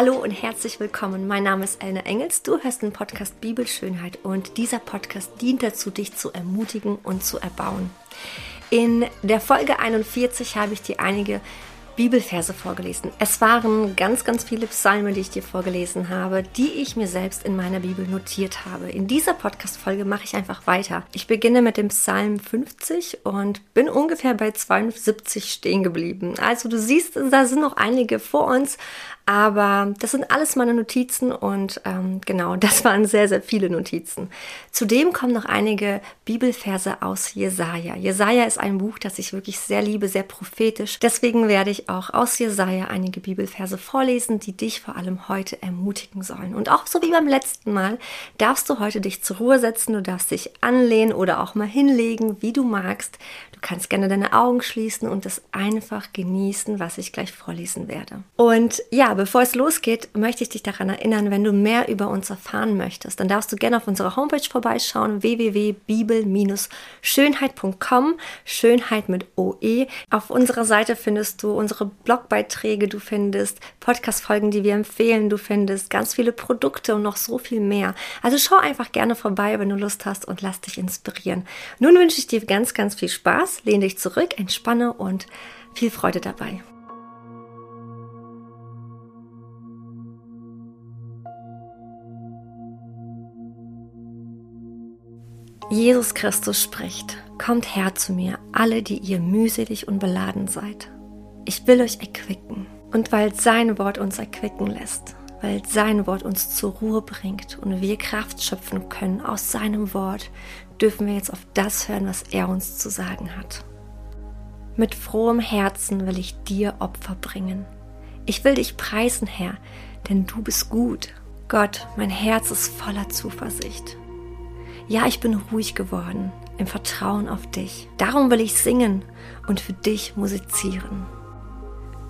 Hallo und herzlich willkommen. Mein Name ist Elna Engels. Du hörst den Podcast Bibelschönheit und dieser Podcast dient dazu, dich zu ermutigen und zu erbauen. In der Folge 41 habe ich dir einige Bibelverse vorgelesen. Es waren ganz, ganz viele Psalme, die ich dir vorgelesen habe, die ich mir selbst in meiner Bibel notiert habe. In dieser Podcast-Folge mache ich einfach weiter. Ich beginne mit dem Psalm 50 und bin ungefähr bei 72 stehen geblieben. Also du siehst, da sind noch einige vor uns, aber das sind alles meine Notizen und ähm, genau, das waren sehr, sehr viele Notizen. Zudem kommen noch einige Bibelverse aus Jesaja. Jesaja ist ein Buch, das ich wirklich sehr liebe, sehr prophetisch. Deswegen werde ich auch aus Jesaja einige Bibelverse vorlesen, die dich vor allem heute ermutigen sollen. Und auch so wie beim letzten Mal darfst du heute dich zur Ruhe setzen, du darfst dich anlehnen oder auch mal hinlegen, wie du magst. Du kannst gerne deine Augen schließen und es einfach genießen, was ich gleich vorlesen werde. Und ja, bevor es losgeht, möchte ich dich daran erinnern, wenn du mehr über uns erfahren möchtest, dann darfst du gerne auf unserer Homepage vorbeischauen, www.bibel-schönheit.com, Schönheit mit OE. Auf unserer Seite findest du unsere Blogbeiträge, du findest Podcast-Folgen, die wir empfehlen, du findest ganz viele Produkte und noch so viel mehr. Also schau einfach gerne vorbei, wenn du Lust hast und lass dich inspirieren. Nun wünsche ich dir ganz, ganz viel Spaß, lehn dich zurück, entspanne und viel Freude dabei. Jesus Christus spricht, Kommt her zu mir, alle, die ihr mühselig und beladen seid. Ich will euch erquicken. Und weil sein Wort uns erquicken lässt, weil sein Wort uns zur Ruhe bringt und wir Kraft schöpfen können aus seinem Wort, dürfen wir jetzt auf das hören, was er uns zu sagen hat. Mit frohem Herzen will ich dir Opfer bringen. Ich will dich preisen, Herr, denn du bist gut. Gott, mein Herz ist voller Zuversicht. Ja, ich bin ruhig geworden im Vertrauen auf dich. Darum will ich singen und für dich musizieren.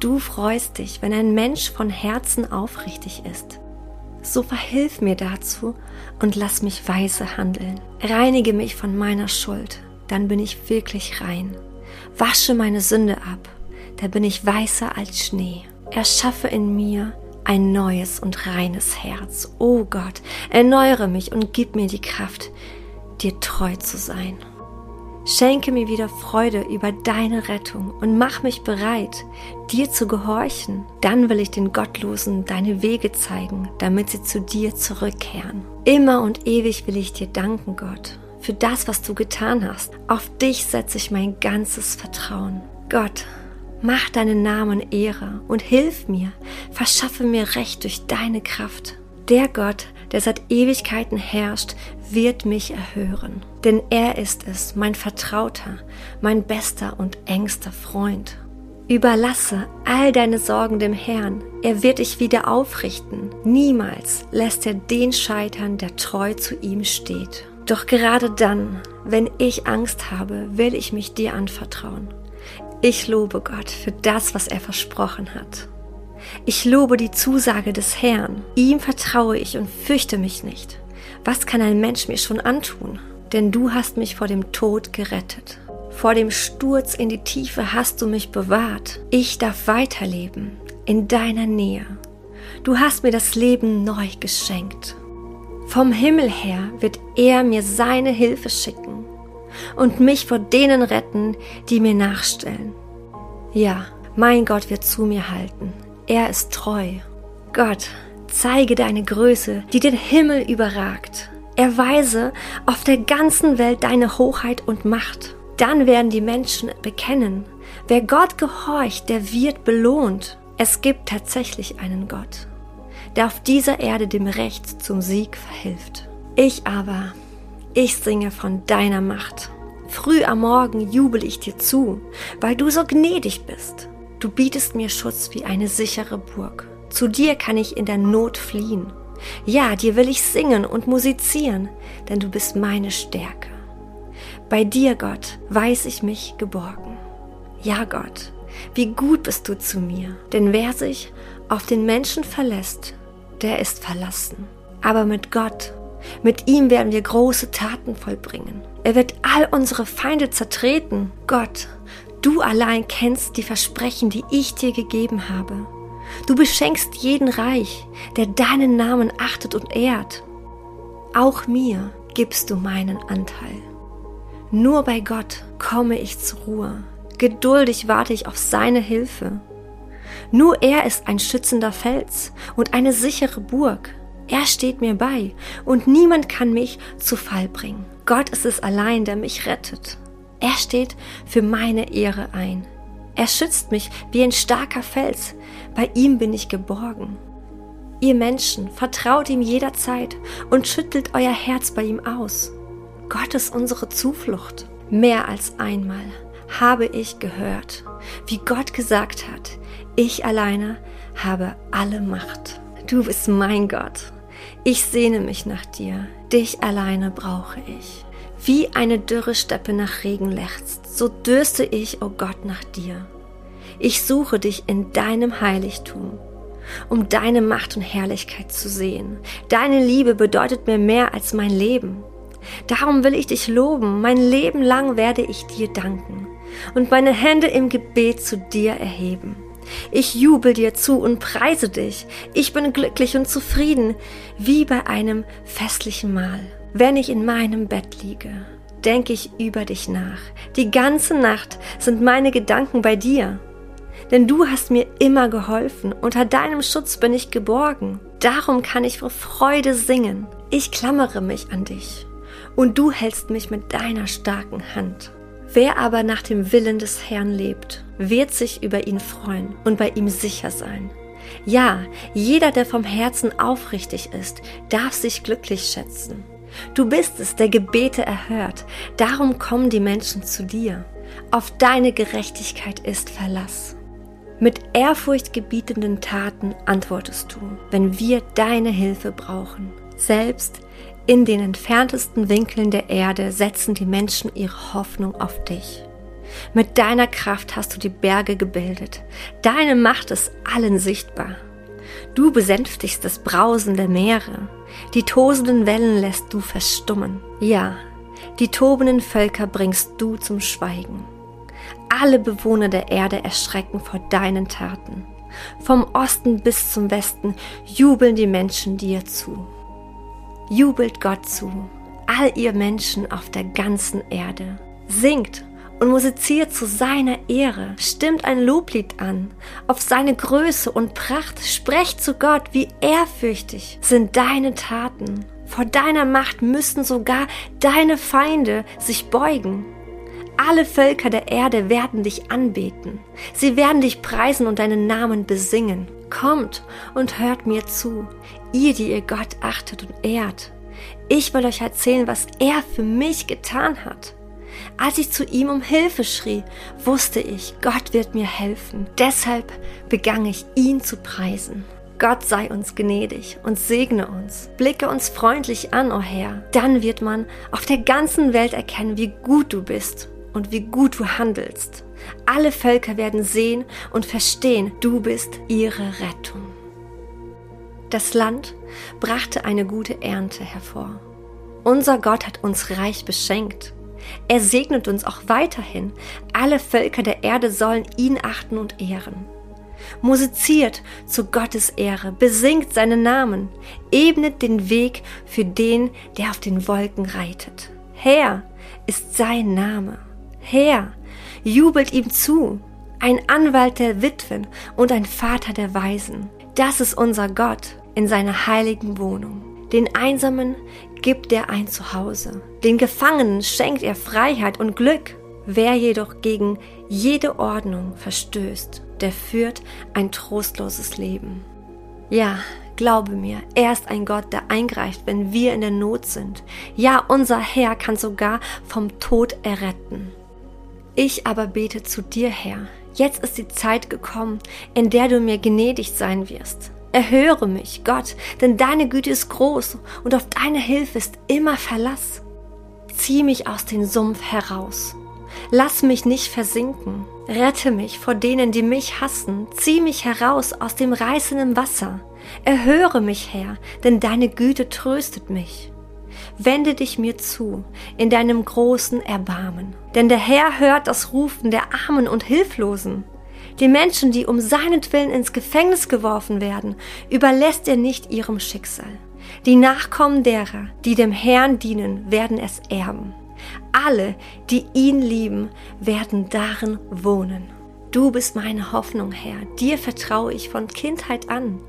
Du freust dich, wenn ein Mensch von Herzen aufrichtig ist. So verhilf mir dazu und lass mich weise handeln. Reinige mich von meiner Schuld, dann bin ich wirklich rein. Wasche meine Sünde ab, da bin ich weißer als Schnee. Erschaffe in mir ein neues und reines Herz. O oh Gott, erneuere mich und gib mir die Kraft, dir treu zu sein. Schenke mir wieder Freude über deine Rettung und mach mich bereit, dir zu gehorchen. Dann will ich den Gottlosen deine Wege zeigen, damit sie zu dir zurückkehren. Immer und ewig will ich dir danken, Gott, für das, was du getan hast. Auf dich setze ich mein ganzes Vertrauen. Gott, Mach deinen Namen Ehre und hilf mir, verschaffe mir Recht durch deine Kraft. Der Gott, der seit Ewigkeiten herrscht, wird mich erhören. Denn er ist es, mein Vertrauter, mein bester und engster Freund. Überlasse all deine Sorgen dem Herrn. Er wird dich wieder aufrichten. Niemals lässt er den scheitern, der treu zu ihm steht. Doch gerade dann, wenn ich Angst habe, will ich mich dir anvertrauen. Ich lobe Gott für das, was er versprochen hat. Ich lobe die Zusage des Herrn. Ihm vertraue ich und fürchte mich nicht. Was kann ein Mensch mir schon antun? Denn du hast mich vor dem Tod gerettet. Vor dem Sturz in die Tiefe hast du mich bewahrt. Ich darf weiterleben in deiner Nähe. Du hast mir das Leben neu geschenkt. Vom Himmel her wird er mir seine Hilfe schicken und mich vor denen retten, die mir nachstellen. Ja, mein Gott wird zu mir halten. Er ist treu. Gott, zeige deine Größe, die den Himmel überragt. Erweise auf der ganzen Welt deine Hochheit und Macht. Dann werden die Menschen bekennen, wer Gott gehorcht, der wird belohnt. Es gibt tatsächlich einen Gott, der auf dieser Erde dem Recht zum Sieg verhilft. Ich aber, ich singe von deiner Macht. Früh am Morgen jubel ich dir zu, weil du so gnädig bist. Du bietest mir Schutz wie eine sichere Burg. Zu dir kann ich in der Not fliehen. Ja, dir will ich singen und musizieren, denn du bist meine Stärke. Bei dir, Gott, weiß ich mich geborgen. Ja, Gott, wie gut bist du zu mir, denn wer sich auf den Menschen verlässt, der ist verlassen. Aber mit Gott mit ihm werden wir große Taten vollbringen. Er wird all unsere Feinde zertreten. Gott, du allein kennst die Versprechen, die ich dir gegeben habe. Du beschenkst jeden Reich, der deinen Namen achtet und ehrt. Auch mir gibst du meinen Anteil. Nur bei Gott komme ich zur Ruhe. Geduldig warte ich auf seine Hilfe. Nur er ist ein schützender Fels und eine sichere Burg. Er steht mir bei und niemand kann mich zu Fall bringen. Gott ist es allein, der mich rettet. Er steht für meine Ehre ein. Er schützt mich wie ein starker Fels. Bei ihm bin ich geborgen. Ihr Menschen, vertraut ihm jederzeit und schüttelt euer Herz bei ihm aus. Gott ist unsere Zuflucht. Mehr als einmal habe ich gehört, wie Gott gesagt hat, ich alleine habe alle Macht. Du bist mein Gott. Ich sehne mich nach dir. Dich alleine brauche ich. Wie eine dürre Steppe nach Regen lechzt, so dürste ich, o oh Gott, nach dir. Ich suche dich in deinem Heiligtum, um deine Macht und Herrlichkeit zu sehen. Deine Liebe bedeutet mir mehr als mein Leben. Darum will ich dich loben, mein Leben lang werde ich dir danken und meine Hände im Gebet zu dir erheben. Ich jubel dir zu und preise dich. Ich bin glücklich und zufrieden, wie bei einem festlichen Mahl. Wenn ich in meinem Bett liege, denke ich über dich nach. Die ganze Nacht sind meine Gedanken bei dir. Denn du hast mir immer geholfen, unter deinem Schutz bin ich geborgen. Darum kann ich vor Freude singen. Ich klammere mich an dich und du hältst mich mit deiner starken Hand. Wer aber nach dem Willen des Herrn lebt, wird sich über ihn freuen und bei ihm sicher sein. Ja, jeder, der vom Herzen aufrichtig ist, darf sich glücklich schätzen. Du bist es, der Gebete erhört. Darum kommen die Menschen zu dir. Auf deine Gerechtigkeit ist Verlass. Mit ehrfurchtgebietenden Taten antwortest du, wenn wir deine Hilfe brauchen. Selbst in den entferntesten Winkeln der Erde setzen die Menschen ihre Hoffnung auf dich. Mit deiner Kraft hast du die Berge gebildet. Deine Macht ist allen sichtbar. Du besänftigst das Brausen der Meere. Die tosenden Wellen lässt du verstummen. Ja, die tobenden Völker bringst du zum Schweigen. Alle Bewohner der Erde erschrecken vor deinen Taten. Vom Osten bis zum Westen jubeln die Menschen dir zu. Jubelt Gott zu, all ihr Menschen auf der ganzen Erde. Singt und musiziert zu seiner Ehre, stimmt ein Loblied an, auf seine Größe und Pracht, sprecht zu Gott, wie ehrfürchtig sind deine Taten. Vor deiner Macht müssen sogar deine Feinde sich beugen. Alle Völker der Erde werden dich anbeten. Sie werden dich preisen und deinen Namen besingen. Kommt und hört mir zu, ihr, die ihr Gott achtet und ehrt. Ich will euch erzählen, was er für mich getan hat. Als ich zu ihm um Hilfe schrie, wusste ich, Gott wird mir helfen. Deshalb begann ich ihn zu preisen. Gott sei uns gnädig und segne uns. Blicke uns freundlich an, o oh Herr. Dann wird man auf der ganzen Welt erkennen, wie gut du bist und wie gut du handelst. Alle Völker werden sehen und verstehen, du bist ihre Rettung. Das Land brachte eine gute Ernte hervor. Unser Gott hat uns reich beschenkt. Er segnet uns auch weiterhin. Alle Völker der Erde sollen ihn achten und ehren. Musiziert zu Gottes Ehre, besingt seinen Namen, ebnet den Weg für den, der auf den Wolken reitet. Herr ist sein Name. Herr, jubelt ihm zu, ein Anwalt der Witwen und ein Vater der Waisen. Das ist unser Gott in seiner heiligen Wohnung. Den Einsamen gibt er ein Zuhause. Den Gefangenen schenkt er Freiheit und Glück. Wer jedoch gegen jede Ordnung verstößt, der führt ein trostloses Leben. Ja, glaube mir, er ist ein Gott, der eingreift, wenn wir in der Not sind. Ja, unser Herr kann sogar vom Tod erretten. Ich aber bete zu dir, Herr. Jetzt ist die Zeit gekommen, in der du mir gnädig sein wirst. Erhöre mich, Gott, denn deine Güte ist groß und auf deine Hilfe ist immer Verlass. Zieh mich aus dem Sumpf heraus. Lass mich nicht versinken. Rette mich vor denen, die mich hassen. Zieh mich heraus aus dem reißenden Wasser. Erhöre mich, Herr, denn deine Güte tröstet mich. Wende dich mir zu in deinem großen Erbarmen. Denn der Herr hört das Rufen der Armen und Hilflosen. Die Menschen, die um seinetwillen ins Gefängnis geworfen werden, überlässt er nicht ihrem Schicksal. Die Nachkommen derer, die dem Herrn dienen, werden es erben. Alle, die ihn lieben, werden darin wohnen. Du bist meine Hoffnung, Herr. Dir vertraue ich von Kindheit an.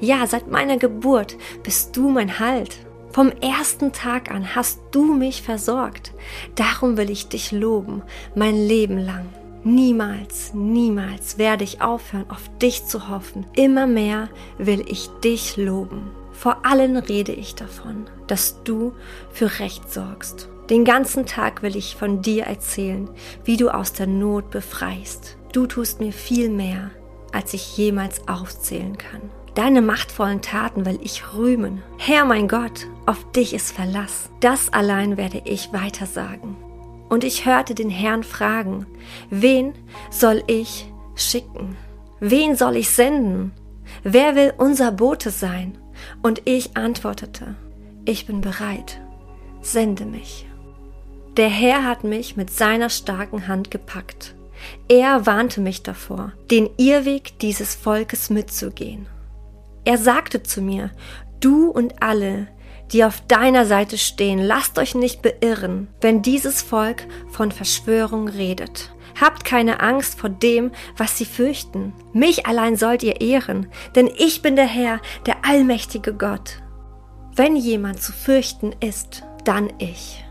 Ja, seit meiner Geburt bist du mein Halt. Vom ersten Tag an hast du mich versorgt. Darum will ich dich loben, mein Leben lang. Niemals, niemals werde ich aufhören, auf dich zu hoffen. Immer mehr will ich dich loben. Vor allen rede ich davon, dass du für Recht sorgst. Den ganzen Tag will ich von dir erzählen, wie du aus der Not befreist. Du tust mir viel mehr, als ich jemals aufzählen kann. Deine machtvollen Taten will ich rühmen. Herr mein Gott, auf dich ist Verlass. Das allein werde ich weiter sagen. Und ich hörte den Herrn fragen, wen soll ich schicken? Wen soll ich senden? Wer will unser Bote sein? Und ich antwortete, ich bin bereit, sende mich. Der Herr hat mich mit seiner starken Hand gepackt. Er warnte mich davor, den Irrweg dieses Volkes mitzugehen. Er sagte zu mir, du und alle, die auf deiner Seite stehen, lasst euch nicht beirren, wenn dieses Volk von Verschwörung redet. Habt keine Angst vor dem, was sie fürchten. Mich allein sollt ihr ehren, denn ich bin der Herr, der allmächtige Gott. Wenn jemand zu fürchten ist, dann ich.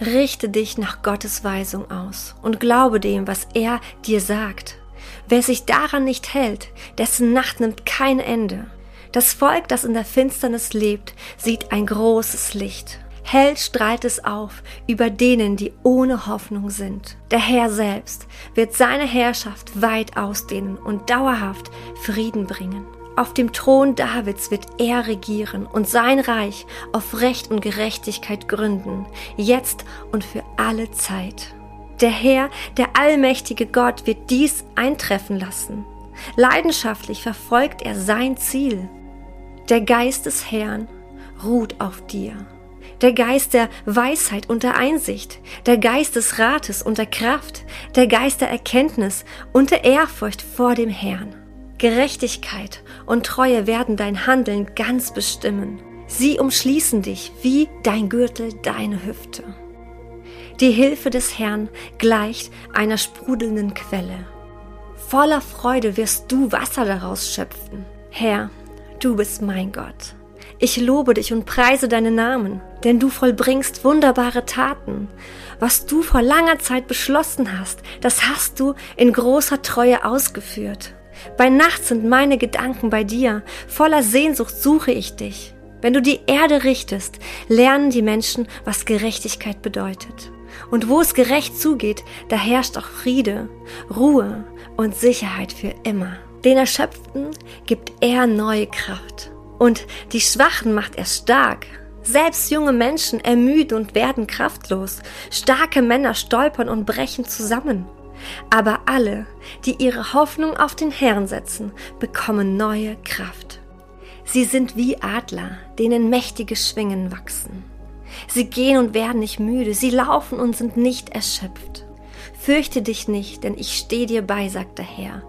Richte dich nach Gottes Weisung aus und glaube dem, was er dir sagt. Wer sich daran nicht hält, dessen Nacht nimmt kein Ende. Das Volk, das in der Finsternis lebt, sieht ein großes Licht. Hell strahlt es auf über denen, die ohne Hoffnung sind. Der Herr selbst wird seine Herrschaft weit ausdehnen und dauerhaft Frieden bringen. Auf dem Thron Davids wird er regieren und sein Reich auf Recht und Gerechtigkeit gründen, jetzt und für alle Zeit. Der Herr, der allmächtige Gott, wird dies eintreffen lassen. Leidenschaftlich verfolgt er sein Ziel. Der Geist des Herrn ruht auf dir. Der Geist der Weisheit und der Einsicht, der Geist des Rates und der Kraft, der Geist der Erkenntnis und der Ehrfurcht vor dem Herrn. Gerechtigkeit und Treue werden dein Handeln ganz bestimmen. Sie umschließen dich wie dein Gürtel deine Hüfte. Die Hilfe des Herrn gleicht einer sprudelnden Quelle. Voller Freude wirst du Wasser daraus schöpfen. Herr, Du bist mein Gott. Ich lobe dich und preise deinen Namen, denn du vollbringst wunderbare Taten. Was du vor langer Zeit beschlossen hast, das hast du in großer Treue ausgeführt. Bei Nacht sind meine Gedanken bei dir, voller Sehnsucht suche ich dich. Wenn du die Erde richtest, lernen die Menschen, was Gerechtigkeit bedeutet. Und wo es gerecht zugeht, da herrscht auch Friede, Ruhe und Sicherheit für immer. Den Erschöpften gibt er neue Kraft. Und die Schwachen macht er stark. Selbst junge Menschen ermüden und werden kraftlos. Starke Männer stolpern und brechen zusammen. Aber alle, die ihre Hoffnung auf den Herrn setzen, bekommen neue Kraft. Sie sind wie Adler, denen mächtige Schwingen wachsen. Sie gehen und werden nicht müde, sie laufen und sind nicht erschöpft. Fürchte dich nicht, denn ich stehe dir bei, sagt der Herr.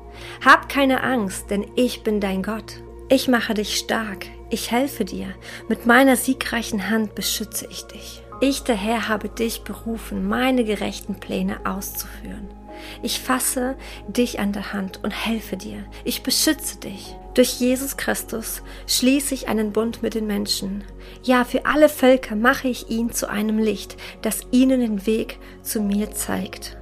Hab keine Angst, denn ich bin dein Gott. Ich mache dich stark, ich helfe dir, mit meiner siegreichen Hand beschütze ich dich. Ich, der Herr, habe dich berufen, meine gerechten Pläne auszuführen. Ich fasse dich an der Hand und helfe dir. Ich beschütze dich. Durch Jesus Christus schließe ich einen Bund mit den Menschen. Ja, für alle Völker mache ich ihn zu einem Licht, das ihnen den Weg zu mir zeigt.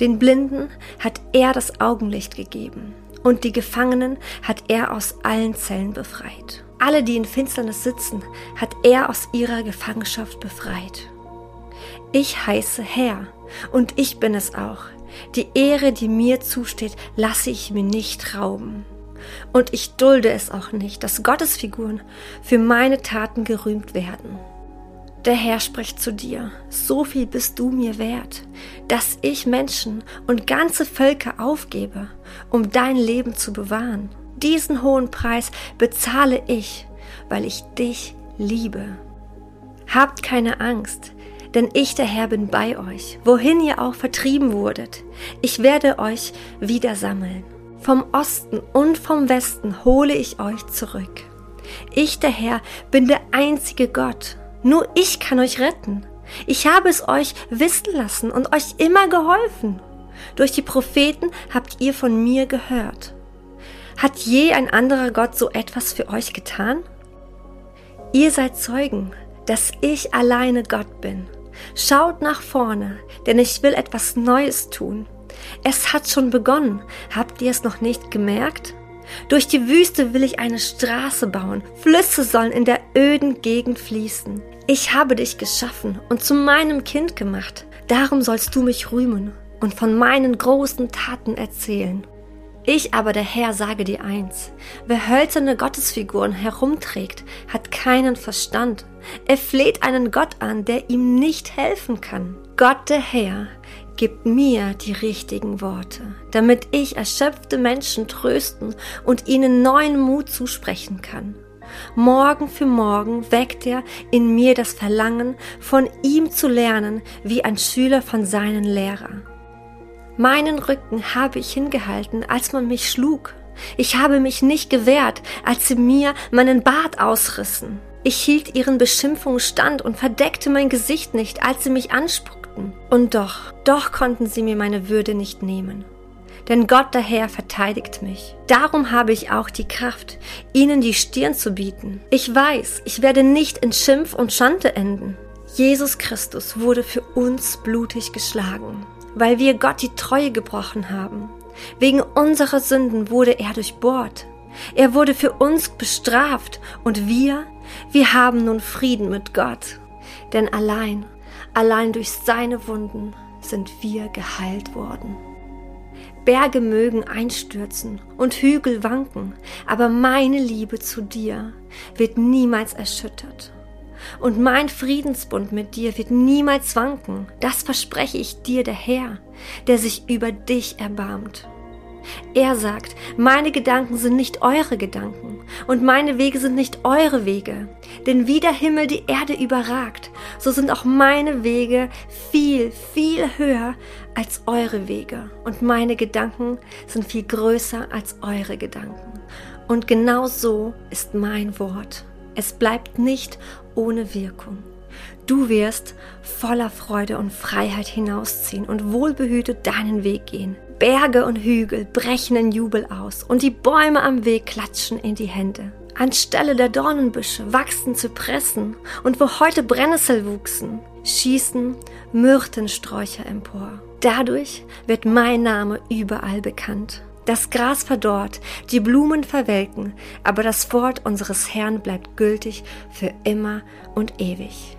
Den Blinden hat er das Augenlicht gegeben und die Gefangenen hat er aus allen Zellen befreit. Alle, die in Finsternis sitzen, hat er aus ihrer Gefangenschaft befreit. Ich heiße Herr und ich bin es auch. Die Ehre, die mir zusteht, lasse ich mir nicht rauben. Und ich dulde es auch nicht, dass Gottesfiguren für meine Taten gerühmt werden. Der Herr spricht zu dir, so viel bist du mir wert, dass ich Menschen und ganze Völker aufgebe, um dein Leben zu bewahren. Diesen hohen Preis bezahle ich, weil ich dich liebe. Habt keine Angst, denn ich, der Herr, bin bei euch, wohin ihr auch vertrieben wurdet. Ich werde euch wieder sammeln. Vom Osten und vom Westen hole ich euch zurück. Ich, der Herr, bin der einzige Gott. Nur ich kann euch retten. Ich habe es euch wissen lassen und euch immer geholfen. Durch die Propheten habt ihr von mir gehört. Hat je ein anderer Gott so etwas für euch getan? Ihr seid Zeugen, dass ich alleine Gott bin. Schaut nach vorne, denn ich will etwas Neues tun. Es hat schon begonnen. Habt ihr es noch nicht gemerkt? Durch die Wüste will ich eine Straße bauen. Flüsse sollen in der öden Gegend fließen. Ich habe dich geschaffen und zu meinem Kind gemacht. Darum sollst du mich rühmen und von meinen großen Taten erzählen. Ich aber, der Herr, sage dir eins. Wer hölzerne Gottesfiguren herumträgt, hat keinen Verstand. Er fleht einen Gott an, der ihm nicht helfen kann. Gott, der Herr, gibt mir die richtigen Worte, damit ich erschöpfte Menschen trösten und ihnen neuen Mut zusprechen kann. Morgen für morgen weckt er in mir das Verlangen, von ihm zu lernen, wie ein Schüler von seinen Lehrer. Meinen Rücken habe ich hingehalten, als man mich schlug. Ich habe mich nicht gewehrt, als sie mir meinen Bart ausrissen. Ich hielt ihren Beschimpfungen stand und verdeckte mein Gesicht nicht, als sie mich anspuckten. Und doch, doch konnten sie mir meine Würde nicht nehmen denn Gott der Herr verteidigt mich. Darum habe ich auch die Kraft, ihnen die Stirn zu bieten. Ich weiß, ich werde nicht in Schimpf und Schande enden. Jesus Christus wurde für uns blutig geschlagen, weil wir Gott die Treue gebrochen haben. Wegen unserer Sünden wurde er durchbohrt. Er wurde für uns bestraft und wir, wir haben nun Frieden mit Gott. Denn allein, allein durch seine Wunden sind wir geheilt worden. Berge mögen einstürzen und Hügel wanken, aber meine Liebe zu dir wird niemals erschüttert. Und mein Friedensbund mit dir wird niemals wanken, das verspreche ich dir, der Herr, der sich über dich erbarmt. Er sagt, meine Gedanken sind nicht eure Gedanken und meine Wege sind nicht eure Wege. Denn wie der Himmel die Erde überragt, so sind auch meine Wege viel, viel höher als eure Wege. Und meine Gedanken sind viel größer als eure Gedanken. Und genau so ist mein Wort. Es bleibt nicht ohne Wirkung. Du wirst voller Freude und Freiheit hinausziehen und wohlbehütet deinen Weg gehen. Berge und Hügel brechen in Jubel aus und die Bäume am Weg klatschen in die Hände. Anstelle der Dornenbüsche wachsen Zypressen und wo heute Brennnessel wuchsen, schießen Myrtensträucher empor. Dadurch wird mein Name überall bekannt. Das Gras verdorrt, die Blumen verwelken, aber das Wort unseres Herrn bleibt gültig für immer und ewig.